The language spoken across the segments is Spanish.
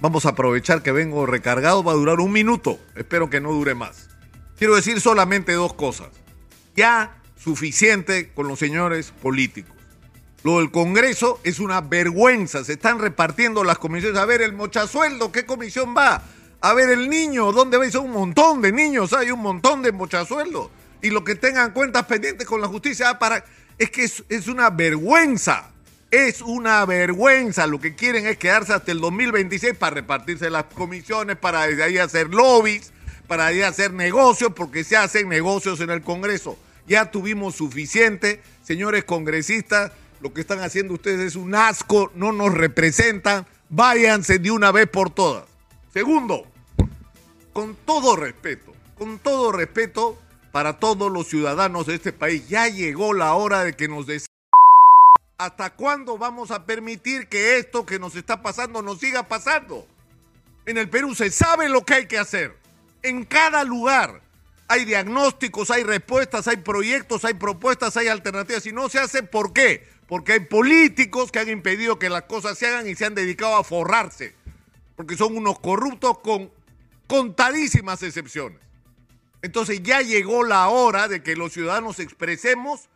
Vamos a aprovechar que vengo recargado, va a durar un minuto, espero que no dure más. Quiero decir solamente dos cosas. Ya suficiente con los señores políticos. Lo del Congreso es una vergüenza, se están repartiendo las comisiones. A ver, el mochasueldo, ¿qué comisión va? A ver, el niño, ¿dónde? Son un montón de niños, hay un montón de mochasueldos. Y lo que tengan cuentas pendientes con la justicia, ah, para... es que es, es una vergüenza. Es una vergüenza. Lo que quieren es quedarse hasta el 2026 para repartirse las comisiones, para desde ahí hacer lobbies, para ahí hacer negocios, porque se hacen negocios en el Congreso. Ya tuvimos suficiente, señores congresistas. Lo que están haciendo ustedes es un asco, no nos representan. Váyanse de una vez por todas. Segundo, con todo respeto, con todo respeto para todos los ciudadanos de este país, ya llegó la hora de que nos ¿Hasta cuándo vamos a permitir que esto que nos está pasando nos siga pasando? En el Perú se sabe lo que hay que hacer. En cada lugar hay diagnósticos, hay respuestas, hay proyectos, hay propuestas, hay alternativas. Y no se hace, ¿por qué? Porque hay políticos que han impedido que las cosas se hagan y se han dedicado a forrarse. Porque son unos corruptos con contadísimas excepciones. Entonces ya llegó la hora de que los ciudadanos expresemos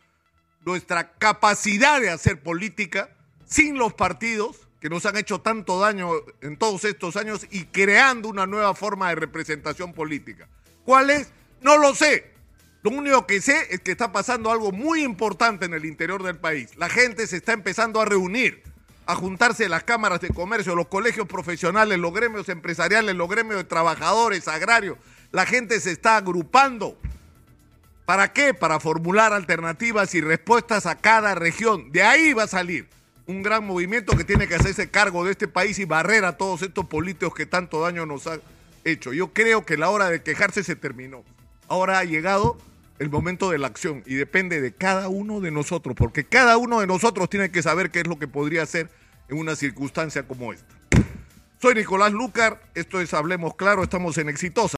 nuestra capacidad de hacer política sin los partidos que nos han hecho tanto daño en todos estos años y creando una nueva forma de representación política. ¿Cuál es? No lo sé. Lo único que sé es que está pasando algo muy importante en el interior del país. La gente se está empezando a reunir, a juntarse las cámaras de comercio, los colegios profesionales, los gremios empresariales, los gremios de trabajadores, agrarios. La gente se está agrupando ¿Para qué? Para formular alternativas y respuestas a cada región. De ahí va a salir un gran movimiento que tiene que hacerse cargo de este país y barrer a todos estos políticos que tanto daño nos han hecho. Yo creo que la hora de quejarse se terminó. Ahora ha llegado el momento de la acción y depende de cada uno de nosotros, porque cada uno de nosotros tiene que saber qué es lo que podría hacer en una circunstancia como esta. Soy Nicolás Lucar, esto es Hablemos Claro, estamos en Exitosa.